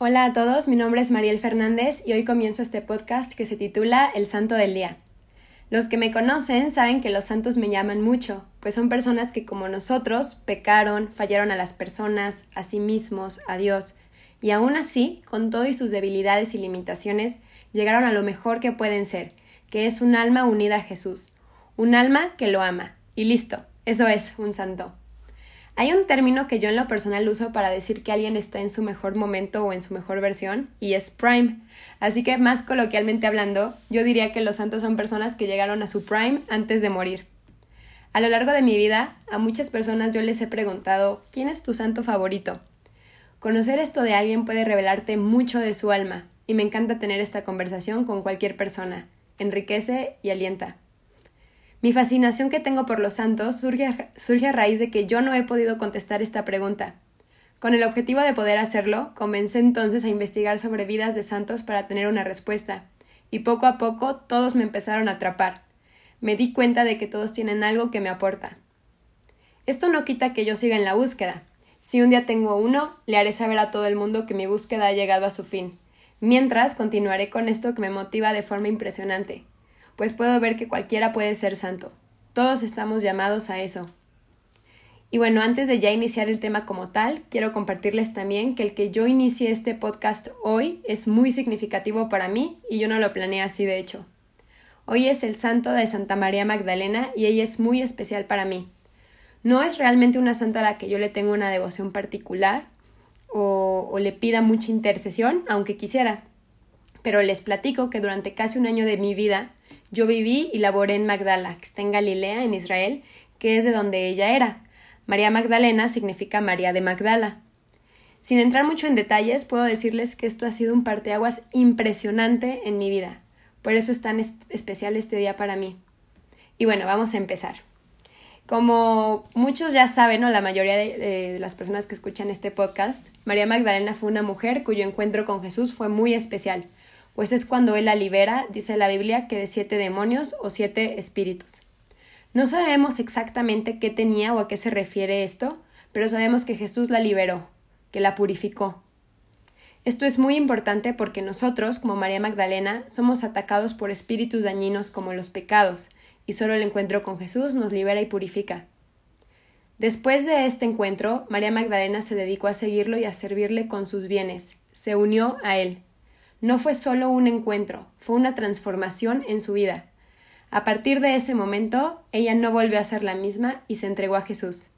Hola a todos, mi nombre es Mariel Fernández y hoy comienzo este podcast que se titula El Santo del Día. Los que me conocen saben que los santos me llaman mucho, pues son personas que como nosotros pecaron, fallaron a las personas, a sí mismos, a Dios, y aún así, con todo y sus debilidades y limitaciones, llegaron a lo mejor que pueden ser, que es un alma unida a Jesús, un alma que lo ama, y listo, eso es un santo. Hay un término que yo en lo personal uso para decir que alguien está en su mejor momento o en su mejor versión, y es prime. Así que más coloquialmente hablando, yo diría que los santos son personas que llegaron a su prime antes de morir. A lo largo de mi vida, a muchas personas yo les he preguntado, ¿quién es tu santo favorito? Conocer esto de alguien puede revelarte mucho de su alma, y me encanta tener esta conversación con cualquier persona. Enriquece y alienta. Mi fascinación que tengo por los santos surge a, raíz de que yo no he podido contestar esta pregunta. Con el objetivo de poder hacerlo, comencé entonces a investigar sobre vidas de santos para tener una respuesta, y poco a poco todos me empezaron a atrapar. Me di cuenta de que todos tienen algo que me aporta. Esto no quita que yo siga en la búsqueda. Si un día tengo uno, le haré saber a todo el mundo que mi búsqueda ha llegado a su fin. Mientras, continuaré con esto que me motiva de forma impresionante, pues puedo ver que cualquiera puede ser santo. Todos estamos llamados a eso. Y bueno, antes de ya iniciar el tema como tal, quiero compartirles también que el que yo inicie este podcast hoy es muy significativo para mí y yo no lo planeé así de hecho. Hoy es el santo de Santa María Magdalena y ella es muy especial para mí. No es realmente una santa a la que yo le tengo una devoción particular o, o le pida mucha intercesión, aunque quisiera. Pero les platico que durante casi un año de mi vida yo viví y laboré en Magdala, que está en Galilea, en Israel, que es de donde ella era. María Magdalena significa María de Magdala. Sin entrar mucho en detalles, puedo decirles que esto ha sido un parteaguas impresionante en mi vida. Por eso es tan especial este día para mí. Y bueno, vamos a empezar. Como muchos ya saben, o la mayoría de, las personas que escuchan este podcast, María Magdalena fue una mujer cuyo encuentro con Jesús fue muy especial pues es cuando él la libera, dice la Biblia, que de siete demonios o siete espíritus. No sabemos exactamente qué tenía o a qué se refiere esto, pero sabemos que Jesús la liberó, que la purificó. Esto es muy importante porque nosotros, como María Magdalena, somos atacados por espíritus dañinos como los pecados, y solo el encuentro con Jesús nos libera y purifica. Después de este encuentro, María Magdalena se dedicó a seguirlo y a servirle con sus bienes, se unió a él. No fue solo un encuentro, fue una transformación en su vida. A partir de ese momento, ella no volvió a ser la misma y se entregó a Jesús.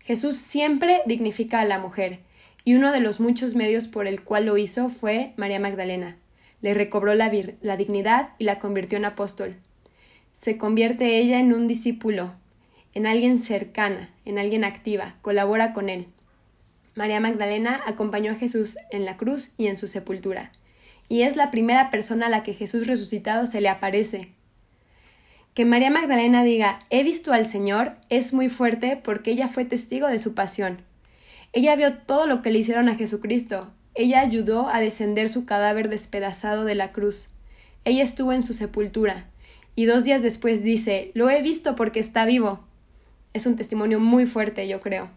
Jesús siempre dignifica a la mujer, y uno de los muchos medios por el cual lo hizo fue María Magdalena. Le recobró la, dignidad y la convirtió en apóstol. Se convierte ella en un discípulo, en alguien cercana, en alguien activa, colabora con él. María Magdalena acompañó a Jesús en la cruz y en su sepultura y es la primera persona a la que Jesús resucitado se le aparece. Que María Magdalena diga he visto al Señor es muy fuerte porque ella fue testigo de su pasión. Ella vio todo lo que le hicieron a Jesucristo. Ella ayudó a descender su cadáver despedazado de la cruz. Ella estuvo en su sepultura. Y dos días después dice Lo he visto porque está vivo. Es un testimonio muy fuerte, yo creo.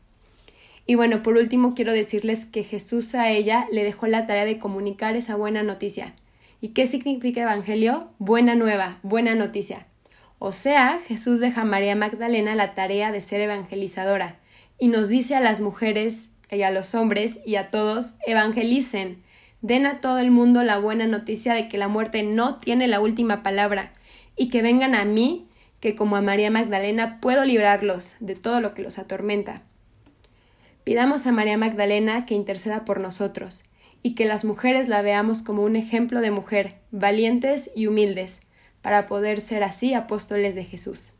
Y bueno, por último quiero decirles que Jesús a ella le dejó la tarea de comunicar esa buena noticia. ¿Y qué significa evangelio? Buena nueva, buena noticia. O sea, Jesús deja a María Magdalena la tarea de ser evangelizadora y nos dice a las mujeres y a los hombres y a todos, evangelicen, den a todo el mundo la buena noticia de que la muerte no tiene la última palabra y que vengan a mí, que como a María Magdalena puedo librarlos de todo lo que los atormenta. Pidamos a María Magdalena que interceda por nosotros y que las mujeres la veamos como un ejemplo de mujer, valientes y humildes, para poder ser así apóstoles de Jesús.